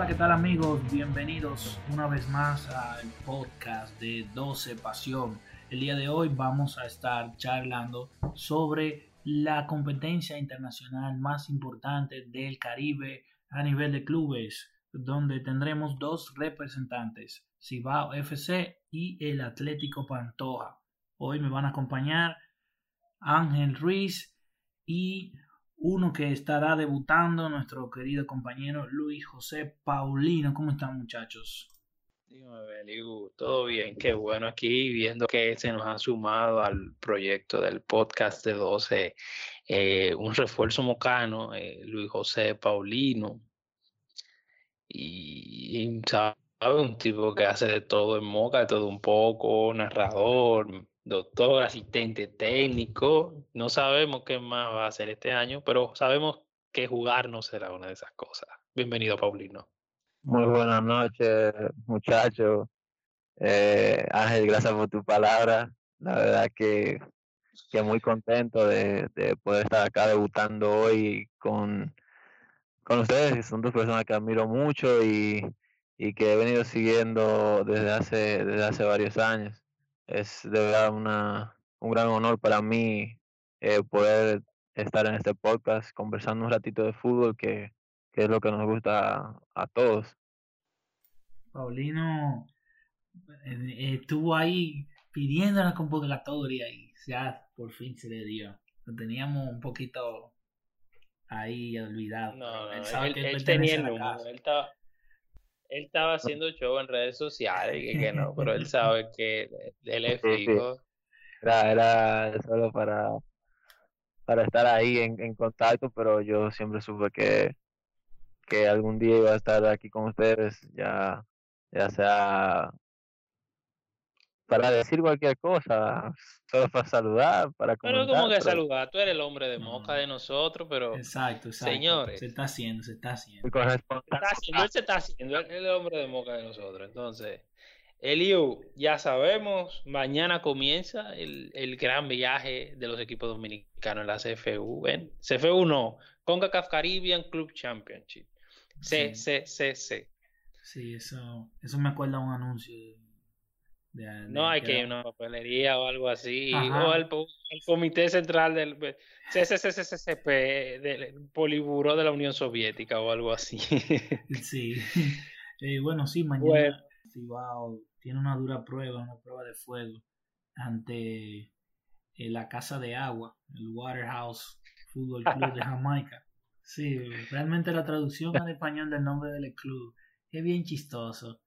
Hola, ¿qué tal amigos? Bienvenidos una vez más al podcast de 12 Pasión. El día de hoy vamos a estar charlando sobre la competencia internacional más importante del Caribe a nivel de clubes, donde tendremos dos representantes, Cibao FC y el Atlético Pantoja. Hoy me van a acompañar Ángel Ruiz y uno que estará debutando, nuestro querido compañero Luis José Paulino. ¿Cómo están muchachos? Dígame, Beligu, todo bien, qué bueno aquí viendo que se nos ha sumado al proyecto del podcast de 12, eh, un refuerzo mocano, eh, Luis José Paulino, y, sabe, un tipo que hace de todo en Moca, todo un poco, narrador, doctor, asistente técnico. No sabemos qué más va a hacer este año, pero sabemos que jugar no será una de esas cosas. Bienvenido, Paulino. Muy buenas noches, muchachos. Eh, Ángel, gracias por tu palabra. La verdad que, que muy contento de, de, poder estar acá debutando hoy con, con ustedes. Son dos personas que admiro mucho y, y que he venido siguiendo desde hace, desde hace varios años es de verdad una, un gran honor para mí eh, poder estar en este podcast conversando un ratito de fútbol, que, que es lo que nos gusta a, todos. Paulino eh, estuvo ahí pidiendo la convocatoria y ya por fin se le dio. Lo teníamos un poquito ahí olvidado. No, él, él, él tenía el número, él estaba, él estaba haciendo show en redes sociales y que, no, pero él sabe que él es fijo. Era, era solo para, para estar ahí en, en contacto, pero yo siempre supe que, que algún día iba a estar aquí con ustedes, ya, ya sea para decir cualquier cosa, solo para saludar, para comentar. Pero como que saludar, tú eres el hombre de moca de nosotros, pero... Exacto, exacto. Señores. Se está haciendo, se está haciendo. Se está haciendo, él se está haciendo, él es el hombre de moca de nosotros. Entonces, Eliu, ya sabemos, mañana comienza el, el, gran viaje de los equipos dominicanos en la CFU. ¿ven? CFU no, CONCACAF Caribbean Club Championship. C, C, C, C. Sí, eso, eso me acuerda a un anuncio no hay que ir a una papelería o algo así, o el, comité central del CCCCCP, del Poliburo de la Unión Soviética o algo así. Sí, eh, bueno, sí, mañana tiene una dura prueba, una prueba de fuego ante eh, la Casa de Agua, el Waterhouse Football Club de Jamaica. Sí, realmente la traducción al español del nombre del club es bien chistoso.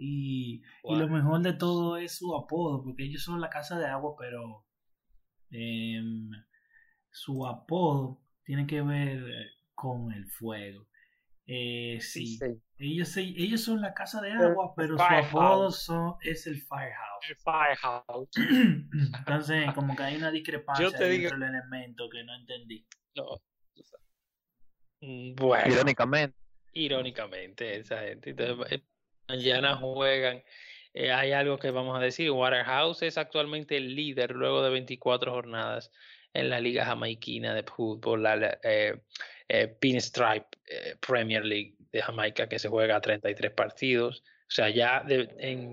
Y, y, lo mejor de todo es su apodo, porque ellos son la casa de agua, pero eh, su apodo tiene que ver con el fuego. Eh, sí, Ellos, ellos son la casa de agua, pero su apodo son, es el Firehouse. El Firehouse. Entonces, como que hay una discrepancia entre el elemento que no entendí. No. Mm, bueno. Irónicamente. Irónicamente, esa gente. Entonces, mañana juegan. Eh, hay algo que vamos a decir. Waterhouse es actualmente el líder luego de 24 jornadas en la Liga Jamaiquina de Fútbol, la eh, eh, Pinstripe Premier League de Jamaica, que se juega a 33 partidos. O sea, ya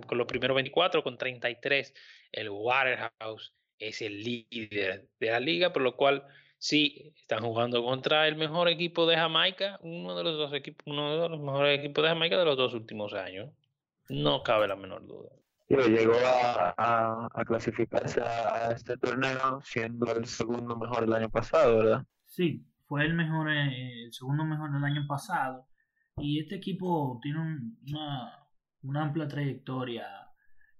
con los primeros 24, con 33, el Waterhouse es el líder de la liga, por lo cual sí están jugando contra el mejor equipo de Jamaica, uno de los dos equipos, uno de los mejores equipos de Jamaica de los dos últimos años. No cabe la menor duda. llegó a, a, clasificarse a, este torneo siendo el segundo mejor del año pasado, ¿verdad? Sí, fue el mejor, eh, el segundo mejor del año pasado. Y este equipo tiene una, una, amplia trayectoria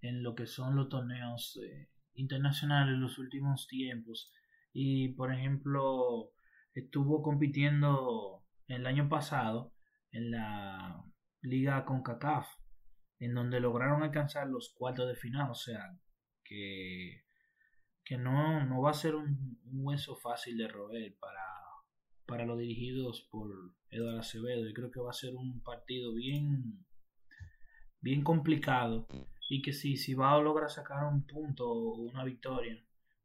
en lo que son los torneos eh, internacionales en los últimos tiempos y por ejemplo estuvo compitiendo el año pasado en la liga CONCACAF en donde lograron alcanzar los cuartos de final o sea que que no, no va a ser un, hueso fácil de roer para, para los dirigidos por Eduardo Acevedo. Yo creo que va a ser un partido bien, bien complicado y que si, si va a lograr sacar un punto o una victoria,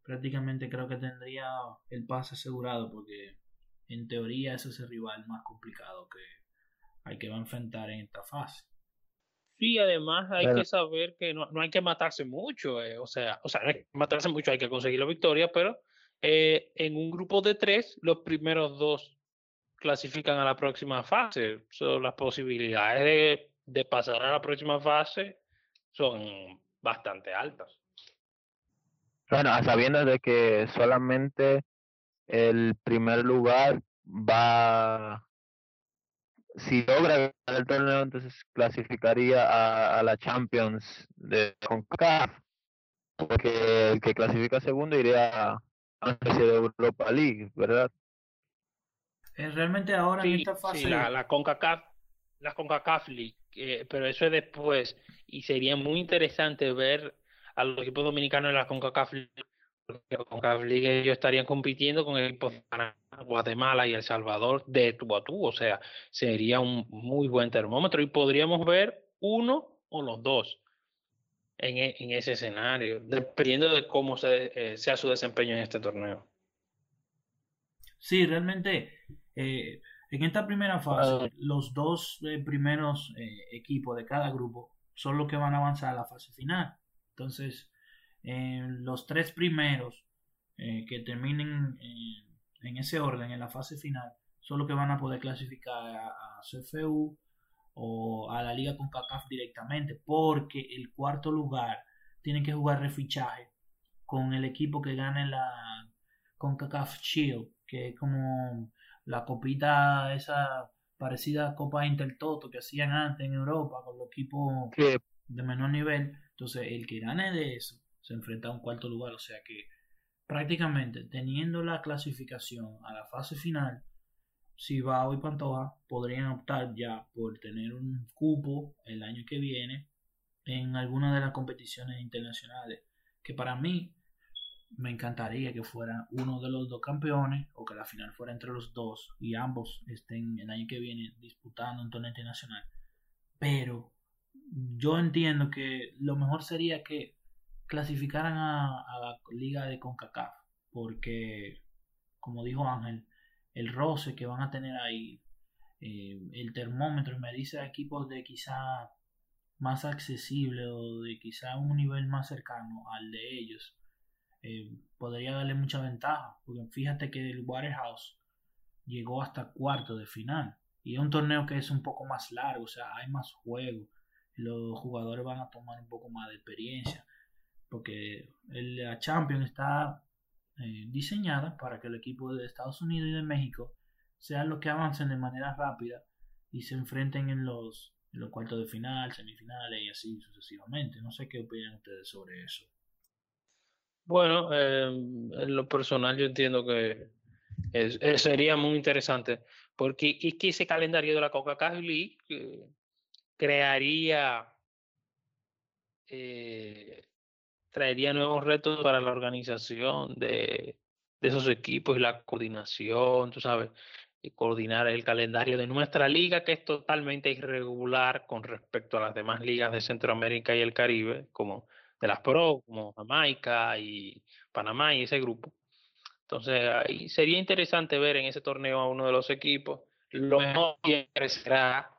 prácticamente creo que tendría el pase asegurado porque en teoría ese es el rival más complicado que, al que va a enfrentar en esta fase. Sí, además hay que saber que no, no, hay que matarse mucho, eh, o sea, o sea, no hay que matarse mucho, hay que conseguir la victoria, pero eh, en un grupo de tres, los primeros dos clasifican a la próxima fase. son las posibilidades de, de pasar a la próxima fase son bastante altas. Bueno, sabiendo de que solamente el primer lugar va si logra ganar el torneo, entonces clasificaría a, a la Champions de CONCACAF, porque el que clasifica segundo iría a especie de Europa League, ¿verdad? Eh, realmente ahora sí, en esta fase... Sí, la, la CONCACAF, la CONCACAF League, eh, pero eso es después, y sería muy interesante ver a los equipos dominicanos en la CONCACAF League con CAF League ellos estarían compitiendo con equipos de Guatemala y El Salvador de tú a tú, o sea, sería un muy buen termómetro y podríamos ver uno o los dos en, en ese escenario, dependiendo de cómo se, eh, sea su desempeño en este torneo. Sí, realmente eh, en esta primera fase, los dos eh, primeros equipos de cada grupo son los que van a avanzar a la fase final. Entonces, los tres primeros eh, que terminen en ese orden, en la fase final, son los que van a poder clasificar a, a CFU o a la liga con CACAF directamente, porque el cuarto lugar tiene que jugar refichaje con el equipo que gane la con CACAF Shield, que es como la copita esa parecida a Copa Intertoto que hacían antes en Europa con los equipos de menor nivel. Entonces, el que gane de eso se enfrenta a un cuarto lugar. O sea que prácticamente teniendo la clasificación a la fase final, si va y Pantoja podrían optar ya por tener un cupo el año que viene en alguna de las competiciones internacionales. Que para mí me encantaría que fuera uno de los dos campeones o que la final fuera entre los dos y ambos estén el año que viene disputando un torneo internacional. Pero yo entiendo que lo mejor sería que clasificaran a, a, la liga de CONCACAF, porque, como dijo Ángel, el roce que van a tener ahí, eh, el termómetro, me dice equipos de quizá más accesible o de quizá un nivel más cercano al de ellos, eh, podría darle mucha ventaja, porque fíjate que el Waterhouse llegó hasta cuarto de final, y es un torneo que es un poco más largo, o sea, hay más juego, los jugadores van a tomar un poco más de experiencia porque la Champions está eh, diseñada para que el equipo de Estados Unidos y de México sean los que avancen de manera rápida y se enfrenten en los, en los cuartos de final, semifinales y así sucesivamente. No sé qué opinan ustedes sobre eso. Bueno, eh, en lo personal yo entiendo que es, es, sería muy interesante porque es que ese calendario de la Coca-Cola League eh, crearía eh, traería nuevos retos para la organización de, esos equipos y la coordinación, tú sabes, y coordinar el calendario de nuestra liga, que es totalmente irregular con respecto a las demás ligas de Centroamérica y el Caribe, como de las PRO, como Jamaica y Panamá y ese grupo. Entonces, sería interesante ver en ese torneo a uno de los equipos. Lo mejor será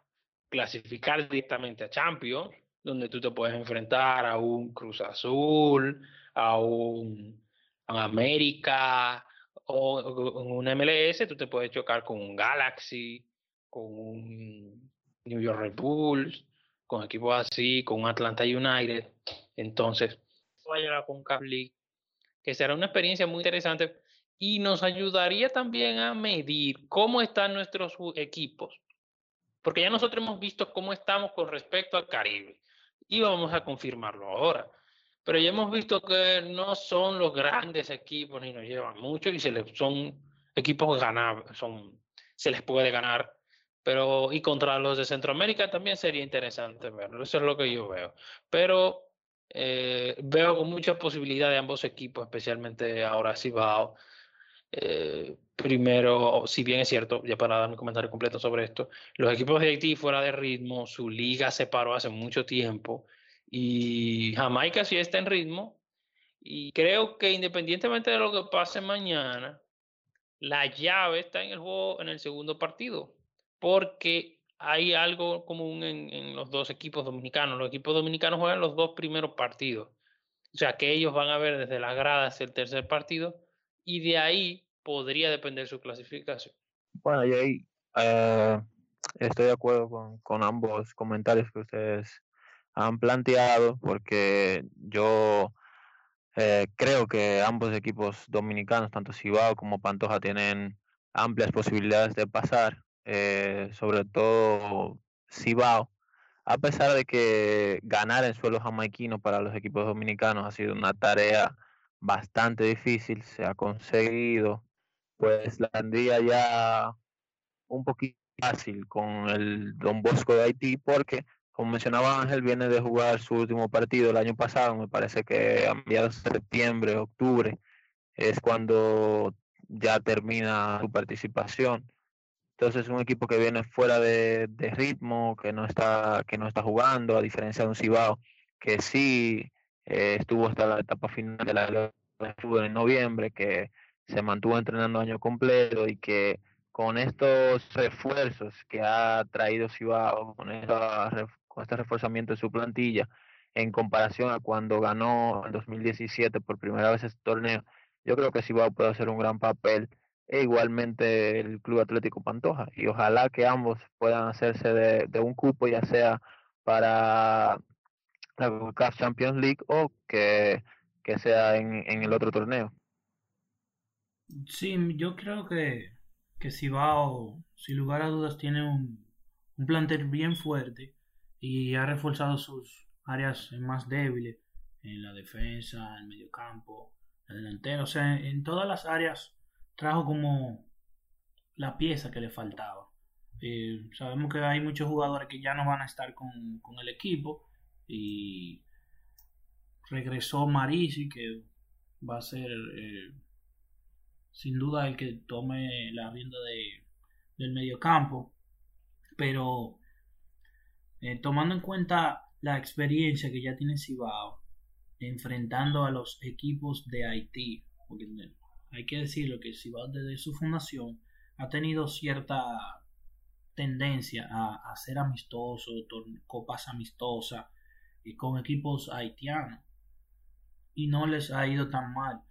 clasificar directamente a Champions, donde tú te puedes enfrentar a un Cruz Azul, a un, a América o, o un MLS, tú te puedes chocar con un Galaxy, con un New York Red Bulls, con equipos así, con un Atlanta United. Entonces, vaya con League, que será una experiencia muy interesante y nos ayudaría también a medir cómo están nuestros equipos. Porque ya nosotros hemos visto cómo estamos con respecto al Caribe y vamos a confirmarlo ahora. Pero ya hemos visto que no son los grandes equipos ni nos llevan mucho y se les, son equipos ganables, son, se les puede ganar. Pero y contra los de Centroamérica también sería interesante verlo, eso es lo que yo veo. Pero eh, veo con muchas posibilidades de ambos equipos, especialmente ahora Cibao. Eh, primero, si bien es cierto, ya para dar mi comentario completo sobre esto, los equipos de Haití fuera de ritmo, su liga se paró hace mucho tiempo y Jamaica sí está en ritmo y creo que independientemente de lo que pase mañana, la llave está en el juego en el segundo partido, porque hay algo común en, en, los dos equipos dominicanos. Los equipos dominicanos juegan los dos primeros partidos. O sea que ellos van a ver desde las gradas el tercer partido y de ahí podría depender su clasificación. Bueno, y ahí eh, estoy de acuerdo con, con, ambos comentarios que ustedes han planteado, porque yo eh, creo que ambos equipos dominicanos, tanto Cibao como Pantoja, tienen amplias posibilidades de pasar, eh, sobre todo Cibao, a pesar de que ganar en suelo jamaiquino para los equipos dominicanos ha sido una tarea bastante difícil, se ha conseguido, pues la tendría ya un poquito fácil con el Don Bosco de Haití, porque, como mencionaba Ángel, viene de jugar su último partido el año pasado, me parece que a mediados de septiembre, octubre, es cuando ya termina su participación. Entonces es un equipo que viene fuera de, de, ritmo, que no está, que no está jugando, a diferencia de un Cibao que sí eh, estuvo hasta la etapa final de la estuvo en noviembre, que se mantuvo entrenando año completo y que con estos refuerzos que ha traído Cibao, con, con este reforzamiento de su plantilla, en comparación a cuando ganó en 2017 por primera vez este torneo, yo creo que Cibao puede hacer un gran papel e igualmente el Club Atlético Pantoja. Y ojalá que ambos puedan hacerse de un cupo, ya sea para la CAF Champions League o que, que sea en, en, el otro torneo. Sí, yo creo que, que Cibao, sin lugar a dudas, tiene un, un plantel bien fuerte y ha reforzado sus áreas más débiles en la defensa, en el mediocampo, el delantero, o sea, en todas las áreas trajo como la pieza que le faltaba. Eh, sabemos que hay muchos jugadores que ya no van a estar con, con el equipo y regresó Marisi que va a ser eh, sin duda el que tome la rienda de, del medio campo pero eh, tomando en cuenta la experiencia que ya tiene Cibao enfrentando a los equipos de Haití porque hay que decirlo que va desde su fundación ha tenido cierta tendencia a, a ser amistoso, copas amistosas y con equipos haitianos y no les ha ido tan mal.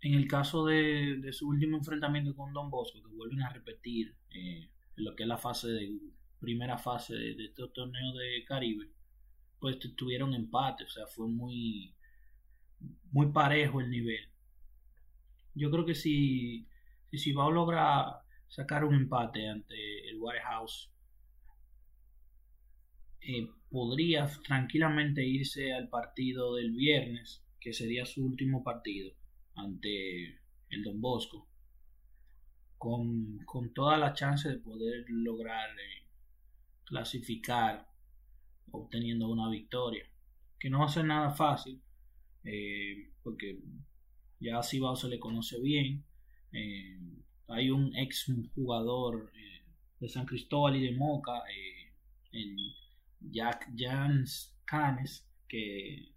En el caso de, su último enfrentamiento con Don Bosco, que vuelven a repetir eh, lo que es la fase de primera fase de, de este torneo de Caribe, pues tuvieron empate, o sea, fue muy muy parejo el nivel yo creo que si, si a logra sacar un empate ante el Warehouse, eh, podría tranquilamente irse al partido del viernes, que sería su último partido ante el Don Bosco, con, con toda la chance de poder lograr eh, clasificar obteniendo una victoria, que no va a ser nada fácil, eh, porque ya a Cibao se le conoce bien. Eh, hay un ex jugador de San Cristóbal y de Moca, el Jack Jans Canes, que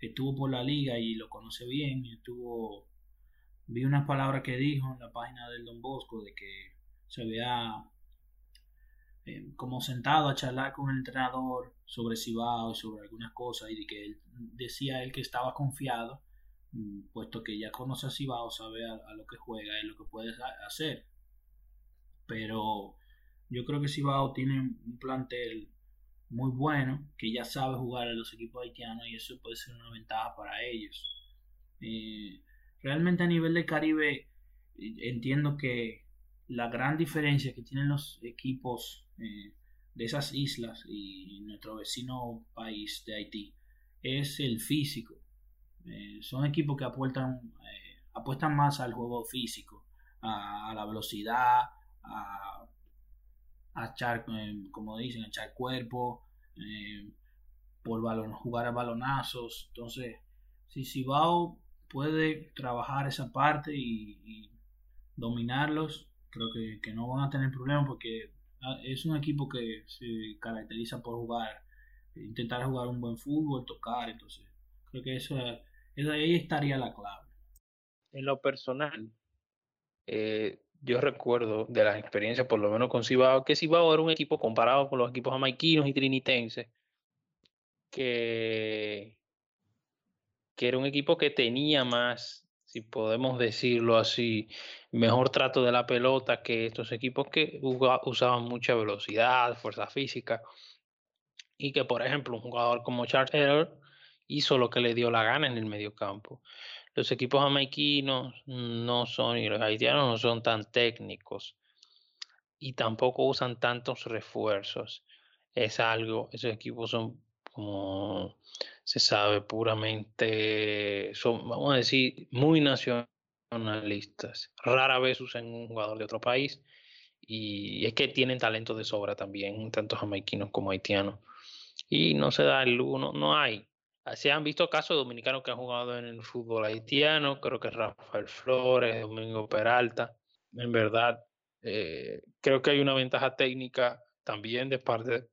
estuvo por la liga y lo conoce bien. Estuvo, vi unas palabras que dijo en la página del Don Bosco de que se vea como sentado a charlar con el entrenador sobre Cibao y sobre algunas cosas y de que él, decía él que estaba confiado Mm, puesto que ya conoce a Cibao, sabe a, lo que juega y lo que puede hacer. Pero yo creo que Cibao tiene un plantel muy bueno, que ya sabe jugar a los equipos haitianos y eso puede ser una ventaja para ellos. Eh, realmente a nivel de Caribe entiendo que la gran diferencia que tienen los equipos eh, de esas islas y nuestro vecino país de Haití es el físico. Eh, son equipos que apuestan, eh, apuestan más al juego físico, a, la velocidad, a, echar, eh, como dicen, a echar cuerpo, por balon, jugar a balonazos. Entonces, si Cibao puede trabajar esa parte y, dominarlos, creo que, que, no van a tener problemas porque ah, es un equipo que se caracteriza por jugar, intentar jugar un buen fútbol, tocar, entonces creo que eso ahí estaría la clave. En lo personal, eh, yo recuerdo de las experiencias, por lo menos con Cibao, que Cibao era un equipo comparado con los equipos jamaiquinos y trinitenses, que, era un equipo que tenía más, si podemos decirlo así, mejor trato de la pelota que estos equipos que usaban mucha velocidad, fuerza física, y que, por ejemplo, un jugador como Charles Taylor hizo lo que le dio la gana en el medio campo. Los equipos jamaiquinos no son, y los haitianos no son tan técnicos y tampoco usan tantos refuerzos. Es algo, esos equipos son como se sabe puramente, son, vamos a decir, muy nacionalistas. Rara vez usan un jugador de otro país y es que tienen talento de sobra también, tanto jamaiquinos como haitianos. Y no se da el uno, no hay se han visto casos dominicanos que han jugado en el fútbol haitiano, creo que Rafael Flores, Domingo Peralta. En verdad, eh, creo que hay una ventaja técnica también de parte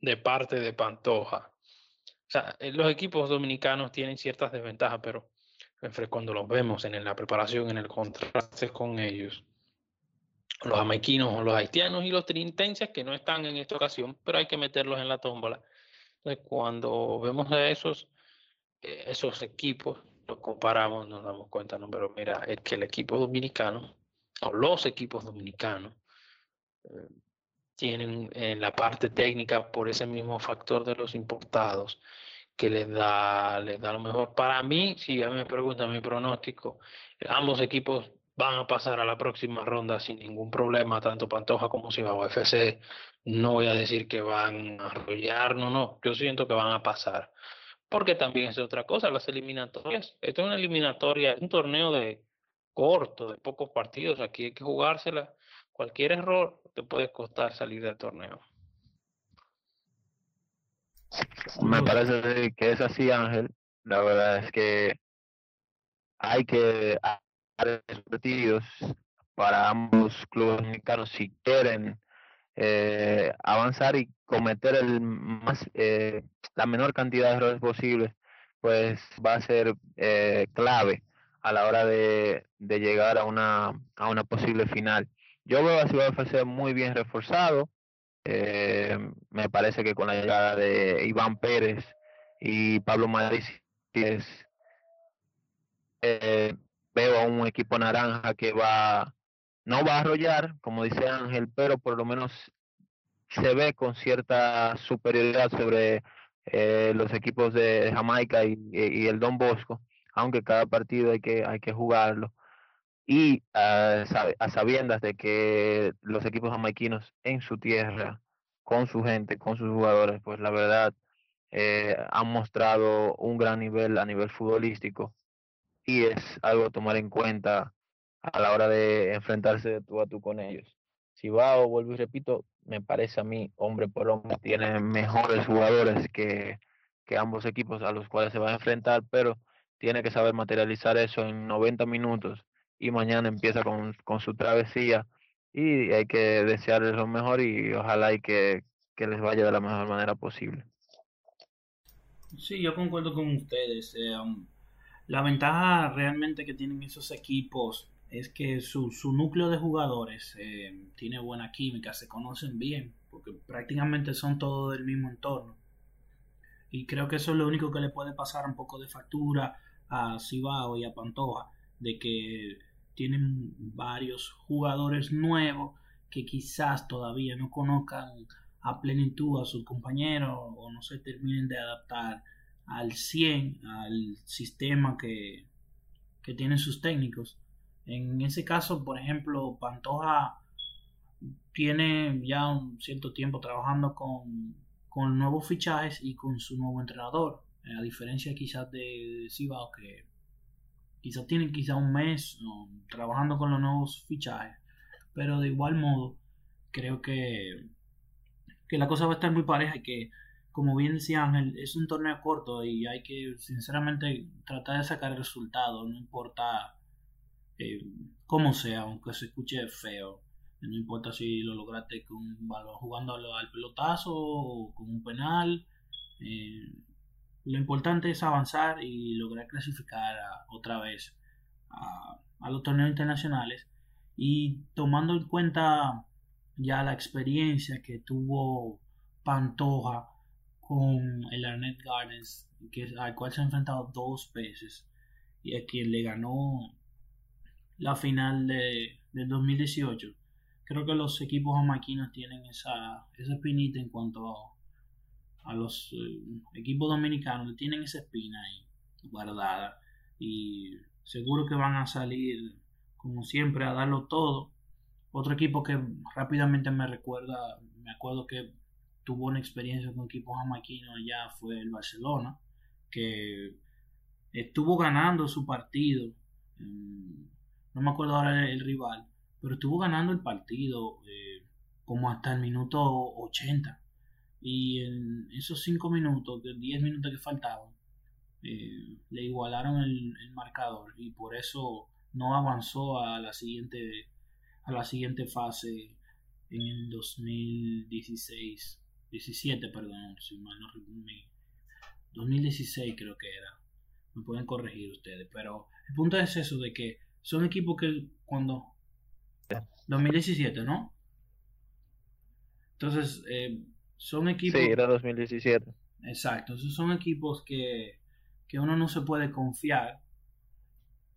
de, parte de Pantoja. O sea, eh, los equipos dominicanos tienen ciertas desventajas, pero cuando los vemos en la preparación, en el contraste con ellos, los jamaiquinos o los haitianos y los trinitenses que no están en esta ocasión, pero hay que meterlos en la tómbola cuando vemos a esos, eh, esos equipos, los comparamos, nos damos cuenta, no, pero mira, es que el equipo dominicano, o los equipos dominicanos, eh, tienen en la parte técnica por ese mismo factor de los importados que les da, les da lo mejor. Para mí, si a mí me preguntan mi pronóstico, ambos equipos van a pasar a la próxima ronda sin ningún problema, tanto Pantoja como Cibao FC. No voy a decir que van a arrollar, no, no, yo siento que van a pasar. Porque también es otra cosa, las eliminatorias. Esto es una eliminatoria, un torneo de corto, de pocos partidos. Aquí hay que jugársela. Cualquier error te puede costar salir del torneo. Me parece que es así, Ángel. La verdad es que hay que partidos para ambos clubes mexicanos si quieren eh, avanzar y cometer el más eh, la menor cantidad de errores posibles pues va a ser eh, clave a la hora de, de, llegar a una a una posible final. Yo veo a Ciudad FC muy bien reforzado me parece que con la llegada de Iván Pérez y Pablo Madrid es eh, veo a un equipo naranja que va, no va a arrollar, como dice Ángel, pero por lo menos se ve con cierta superioridad sobre eh, los equipos de Jamaica y, el Don Bosco, aunque cada partido hay que, hay que jugarlo. Y a sabiendas de que los equipos jamaiquinos en su tierra, con su gente, con sus jugadores, pues la verdad eh, han mostrado un gran nivel a nivel futbolístico y es algo a tomar en cuenta a la hora de enfrentarse de tú a tú con ellos. Si va o vuelvo y repito, me parece a mí, hombre por hombre, tiene mejores jugadores que, que ambos equipos a los cuales se va a enfrentar, pero tiene que saber materializar eso en 90 minutos y mañana empieza con, con su travesía y hay que desearles lo mejor y ojalá y que, que les vaya de la mejor manera posible. Sí, yo concuerdo con ustedes. Eh, la ventaja realmente que tienen esos equipos es que su, su núcleo de jugadores eh, tiene buena química, se conocen bien, porque prácticamente son todos del mismo entorno. Y creo que eso es lo único que le puede pasar un poco de factura a Cibao y a Pantoja, de que tienen varios jugadores nuevos que quizás todavía no conozcan a plenitud a sus compañeros o no se terminen de adaptar al 100 al sistema que, que tienen sus técnicos. En ese caso, por ejemplo, Pantoja tiene ya un cierto tiempo trabajando con, con nuevos fichajes y con su nuevo entrenador, a diferencia quizás de Cibao que quizás tienen quizás un mes trabajando con los nuevos fichajes, pero de igual modo creo que, que la cosa va a estar muy pareja y que como bien decía Ángel, es un torneo corto y hay que sinceramente tratar de sacar el resultado, no importa eh, cómo sea, aunque se escuche feo. No importa si lo lograste con balón jugando al pelotazo o con un penal. Eh, lo importante es avanzar y lograr clasificar otra vez a, los torneos internacionales Y tomando en cuenta ya la experiencia que tuvo Pantoja con el Arnett Gardens, que, al cual se ha enfrentado dos veces y a quien le ganó la final de, del 2018. Creo que los equipos jamaquinos tienen esa, esa espinita en cuanto a, los eh, equipos dominicanos, tienen esa espina ahí guardada y seguro que van a salir como siempre a darlo todo. Otro equipo que rápidamente me recuerda, me acuerdo que tuvo una experiencia con equipos jamaquinos ya fue el Barcelona, que estuvo ganando su partido. no me acuerdo ahora el, rival, pero estuvo ganando el partido eh, como hasta el minuto 80. Y en esos 5 minutos, 10 minutos que faltaban, eh, le igualaron el, marcador y por eso no avanzó a la siguiente a la siguiente fase en el 2016 17 perdón si mal no 2016 creo que era. Me pueden corregir ustedes pero el punto es eso de que son equipos que cuando 2017 no entonces eh, son equipos sí era 2017 exacto esos son equipos que que uno no se puede confiar,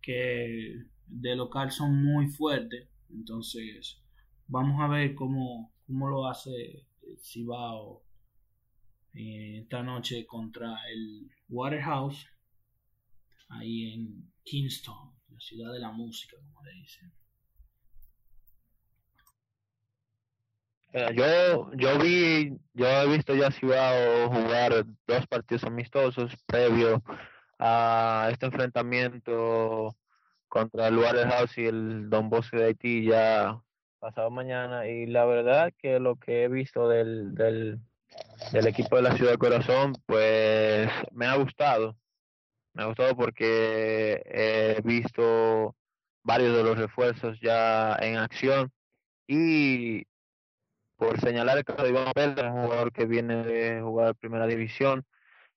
que de local son muy fuertes, entonces vamos a ver cómo, cómo lo hace Cibao eh, esta noche contra el Waterhouse ahí en Kingston, la ciudad de la música, como le dicen. yo, yo vi, yo he visto ya Cibao jugar dos partidos amistosos previo a este enfrentamiento contra el Waterhouse y el Don Bosque de Haití ya pasado mañana y la verdad que lo que he visto del, del, del equipo de la Ciudad Corazón pues me ha gustado. Me ha gustado porque he visto varios de los refuerzos ya en acción. Y por señalar el caso de Iván Pérez, un jugador que viene de jugar primera división,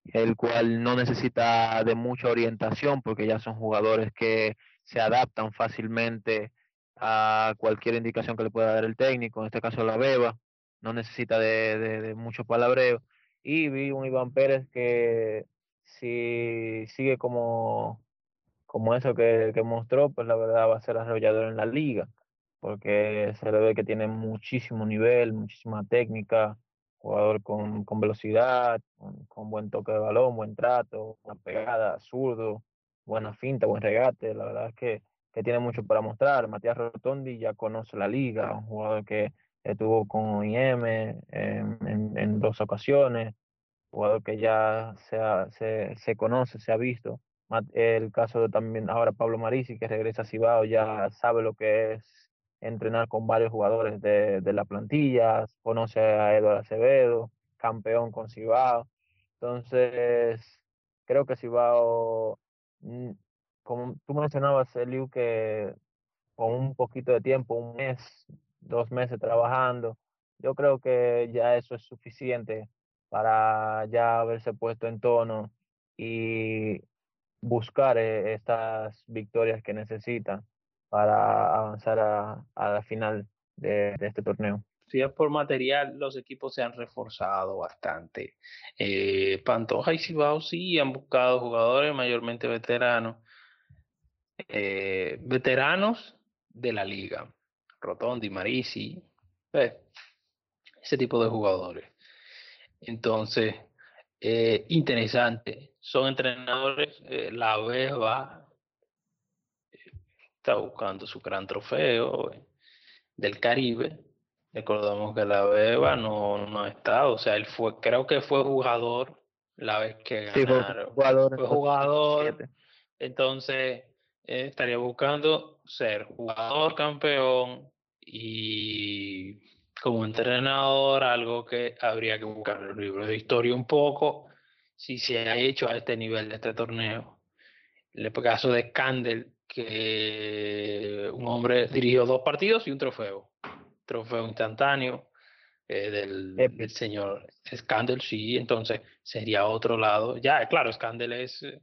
el cual no necesita de mucha orientación porque ya son jugadores que se adaptan fácilmente a cualquier indicación que le pueda dar el técnico, en este caso la Beba, no necesita de, de, mucho palabreo. Y vi un Iván Pérez que si sigue como, como eso que, que mostró, pues la verdad va a ser arrollador en la liga porque se le ve que tiene muchísimo nivel, muchísima técnica, jugador con, con velocidad, con, buen toque de balón, buen trato, buena pegada, zurdo, buena finta, buen regate. La verdad es que, que tiene mucho para mostrar. Matías Rotondi ya conoce la liga, un jugador que estuvo con IM en, en, en dos ocasiones, jugador que ya se, se, se conoce, se ha visto. El caso de también ahora Pablo Marisi, que regresa a Cibao, ya sabe lo que es entrenar con varios jugadores de, de la plantilla, conoce a Eduardo Acevedo, campeón con Cibao. Entonces, creo que Cibao, mm, como tú mencionabas, Eliu, que con un poquito de tiempo, un mes, dos meses trabajando, yo creo que ya eso es suficiente para ya haberse puesto en tono y buscar eh, estas victorias que necesitan para avanzar a, a la final de, de, este torneo. Si es por material, los equipos se han reforzado bastante. Eh, Pantoja y Cibao sí han buscado jugadores mayormente veteranos. Eh, veteranos de la liga. Rotondi, Marisi, eh, ese tipo de jugadores. Entonces, eh, interesante. Son entrenadores, la Beba, está buscando su gran trofeo del Caribe. Recordamos que la Beba no, no ha estado, o sea, él fue, creo que fue jugador la vez que ganaron. fue jugador. Entonces, eh, estaría buscando ser jugador campeón y como entrenador, algo que habría que buscar en el libro de historia un poco, si se ha hecho a este nivel de este torneo. El caso de Scandal, que un hombre dirigió dos partidos y un trofeo. Trofeo instantáneo eh, del, del, señor Scandal, sí, entonces sería otro lado. Ya, claro, Scandal es eh,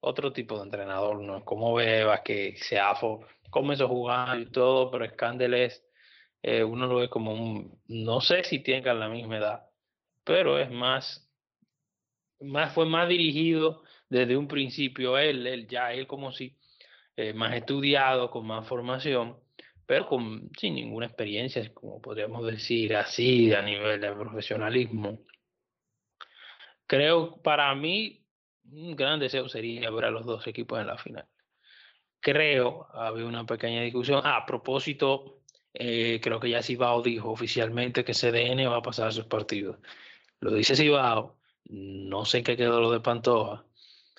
otro tipo de entrenador, ¿no? Como Beba, que se afo, comenzó jugando y todo, pero Scandal es, eh, uno lo ve como un, no sé si tengan la misma edad, pero es más, más fue más dirigido desde un principio, él, él ya, él como si, eh, más estudiado, con más formación, pero con, sin ninguna experiencia, como podríamos decir así, a nivel de profesionalismo. Creo, para mí, un gran deseo sería ver a los dos equipos en la final. Creo, había una pequeña discusión. a propósito, eh, creo que ya Cibao dijo oficialmente que CDN va a pasar a sus partidos. Lo dice Cibao, no sé qué quedó lo de Pantoja.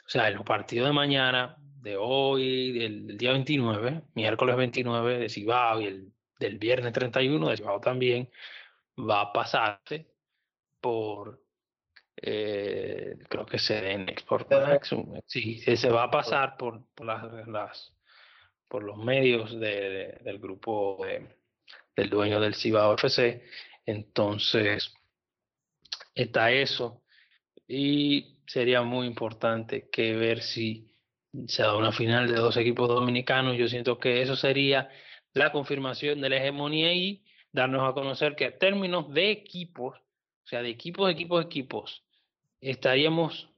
O sea, en los partidos de mañana, de hoy, del, día 29, miércoles 29 de Cibao y el del viernes 31 de Cibao también, va a pasarse por eh, creo que CDN Export Max, sí, se va a pasar por, por las, por los medios del grupo del dueño del Cibao FC. Entonces, está eso. Y sería muy importante que ver si se da una final de dos equipos dominicanos. Yo siento que eso sería la confirmación de la hegemonía y darnos a conocer que a términos de equipos, o sea, de equipos, equipos, equipos, estaríamos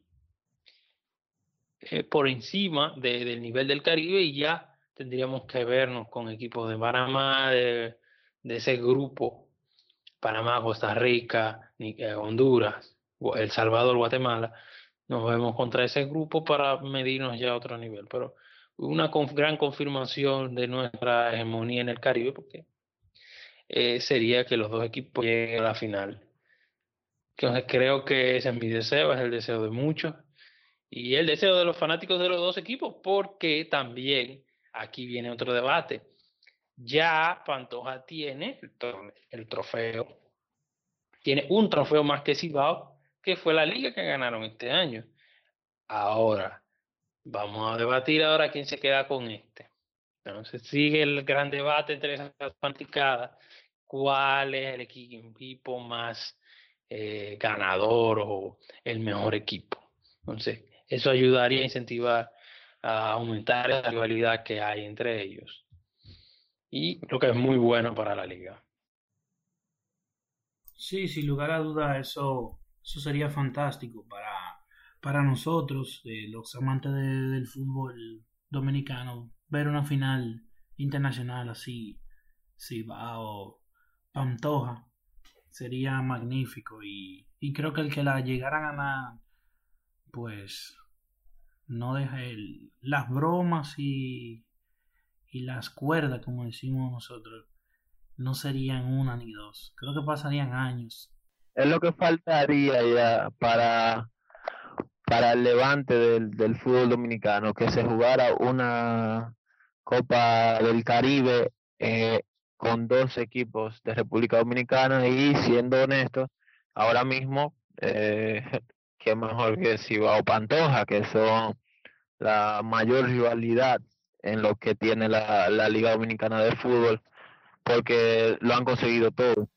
eh, por encima del nivel del Caribe y ya tendríamos que vernos con equipos de Panamá, de, ese grupo, Panamá, Costa Rica, eh, Honduras, El Salvador, Guatemala, nos vemos contra ese grupo para medirnos ya a otro nivel. Pero una gran confirmación de nuestra hegemonía en el Caribe, porque eh, sería que los dos equipos lleguen a la final entonces creo que ese es mi deseo, es el deseo de muchos y el deseo de los fanáticos de los dos equipos, porque también aquí viene otro debate. Ya Pantoja tiene el, trofeo, tiene un trofeo más que Cibao, que fue la liga que ganaron este año. Ahora, vamos a debatir ahora quién se queda con este. Entonces sigue el gran debate entre esas fanaticada, cuál es el equipo más eh, ganador o el mejor equipo. Entonces, eso ayudaría a incentivar a aumentar la rivalidad que hay entre ellos. Y lo que es muy bueno para la liga. Sí, sin lugar a duda, eso, eso sería fantástico para, para nosotros, eh, los amantes del fútbol dominicano, ver una final internacional así, si va o Pantoja, sería magnífico. Y, creo que el que la llegara a ganar pues no deja el, las bromas y, y las cuerdas como decimos nosotros no serían una ni dos. Creo que pasarían años. Es lo que faltaría ya para para el levante del, del fútbol dominicano que se jugara una Copa del Caribe eh, con dos equipos de República Dominicana y siendo honesto, ahora mismo, eh, qué mejor que Cibao Pantoja, que son la mayor rivalidad en lo que tiene la, la Liga Dominicana de Fútbol, porque lo han conseguido todo.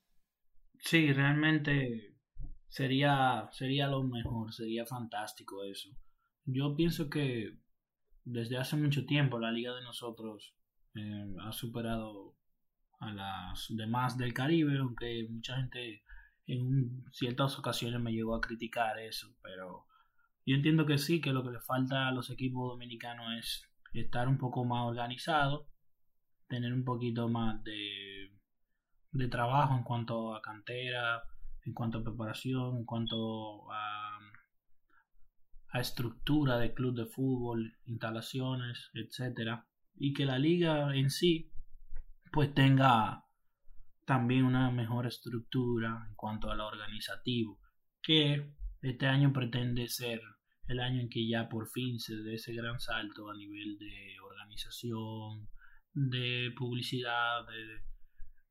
Sí, realmente sería, sería lo mejor, sería fantástico eso. Yo pienso que desde hace mucho tiempo la liga de nosotros eh, ha superado a las demás del Caribe, aunque mucha gente en ciertas ocasiones me llegó a criticar eso, pero yo entiendo que sí, que lo que le falta a los equipos dominicanos es estar un poco más organizado, tener un poquito más de, de trabajo en cuanto a cantera, en cuanto a preparación, en cuanto a, a estructura de club de fútbol, instalaciones, etcétera, y que la liga en sí pues tenga también una mejor estructura en cuanto a lo organizativo, que este año pretende ser el año en que ya por fin se dé ese gran salto a nivel de organización, de publicidad, de,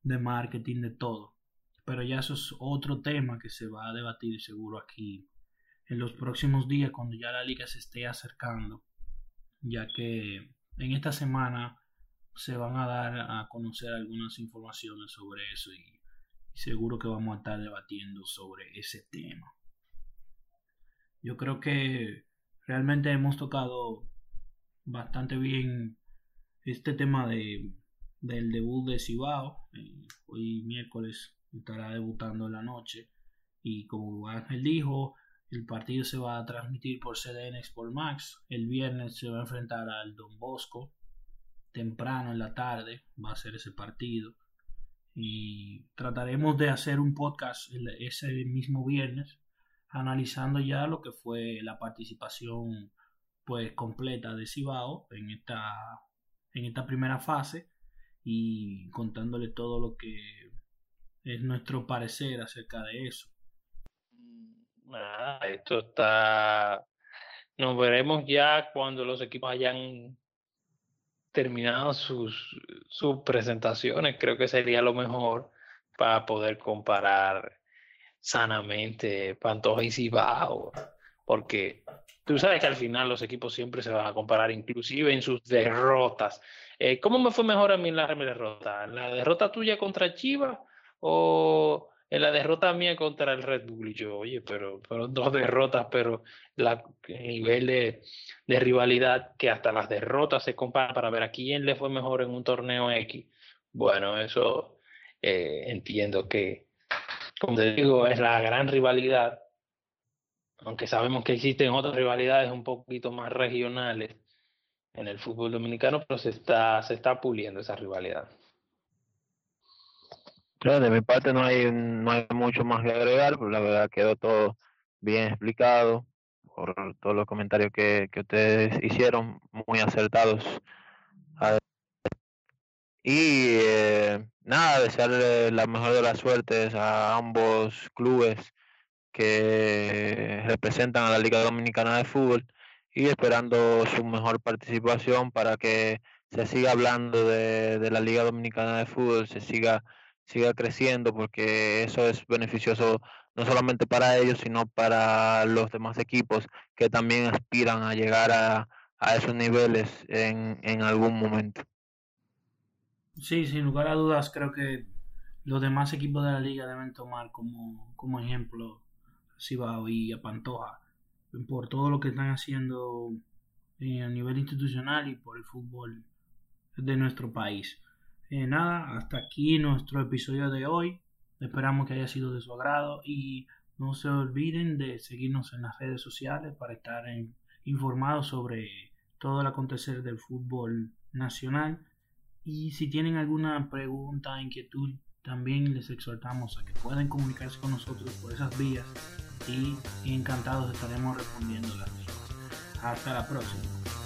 de marketing, de todo. Pero ya eso es otro tema que se va a debatir seguro aquí en los próximos días cuando ya la liga se esté acercando, ya que en esta semana se van a dar a conocer algunas informaciones sobre eso y, seguro que vamos a estar debatiendo sobre ese tema. Yo creo que realmente hemos tocado bastante bien este tema de, del debut de Cibao. Eh, hoy miércoles estará debutando en la noche. Y como Ángel dijo, el partido se va a transmitir por CDN Sport Max. El viernes se va a enfrentar al Don Bosco. Temprano en la tarde va a ser ese partido. Y trataremos de hacer un podcast ese mismo viernes analizando ya lo que fue la participación pues completa de Cibao en esta en esta primera fase y contándole todo lo que es nuestro parecer acerca de eso. Ah, esto está. Nos veremos ya cuando los equipos hayan terminado sus, sus presentaciones. Creo que sería lo mejor para poder comparar sanamente Pantoja y Cibao. Porque tú sabes que al final los equipos siempre se van a comparar, inclusive en sus derrotas. Eh, ¿Cómo me fue mejor a mí en la derrota? ¿La derrota tuya contra Chivas o en la derrota mía contra el Red Bull. Y yo, oye, pero fueron dos derrotas, pero el nivel de, rivalidad que hasta las derrotas se comparan para ver a quién le fue mejor en un torneo X. Bueno, eso eh, entiendo que, como te digo, es la gran rivalidad, aunque sabemos que existen otras rivalidades un poquito más regionales en el fútbol dominicano, pero se está, se está puliendo esa rivalidad de mi parte no hay, no hay mucho más que agregar, pero la verdad quedó todo bien explicado por todos los comentarios que, que ustedes hicieron, muy acertados. Y eh, nada, desearle la mejor de las suertes a ambos clubes que representan a la Liga Dominicana de Fútbol y esperando su mejor participación para que se siga hablando de, de la Liga Dominicana de Fútbol, se siga siga creciendo porque eso es beneficioso no solamente para ellos, sino para los demás equipos que también aspiran a llegar a, a esos niveles en, en algún momento. Sí, sin lugar a dudas, creo que los demás equipos de la liga deben tomar como, como ejemplo a Cibao y a Pantoja por todo lo que están haciendo a nivel institucional y por el fútbol de nuestro país. Eh, nada, hasta aquí nuestro episodio de hoy. Esperamos que haya sido de su agrado y no se olviden de seguirnos en las redes sociales para estar informados sobre todo el acontecer del fútbol nacional. Y si tienen alguna pregunta, inquietud, también les exhortamos a que puedan comunicarse con nosotros por esas vías y encantados estaremos respondiendo las mismas. Hasta la próxima.